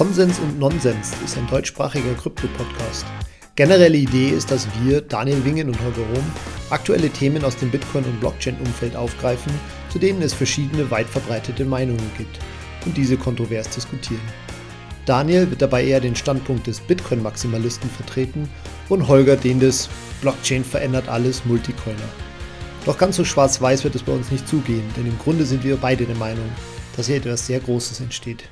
Konsens und Nonsens ist ein deutschsprachiger Krypto-Podcast. Generelle Idee ist, dass wir, Daniel Wingen und Holger Rom, aktuelle Themen aus dem Bitcoin- und Blockchain-Umfeld aufgreifen, zu denen es verschiedene weit verbreitete Meinungen gibt und diese kontrovers diskutieren. Daniel wird dabei eher den Standpunkt des Bitcoin-Maximalisten vertreten und Holger den des Blockchain verändert alles Multicoiner. Doch ganz so schwarz-weiß wird es bei uns nicht zugehen, denn im Grunde sind wir beide der Meinung, dass hier etwas sehr Großes entsteht.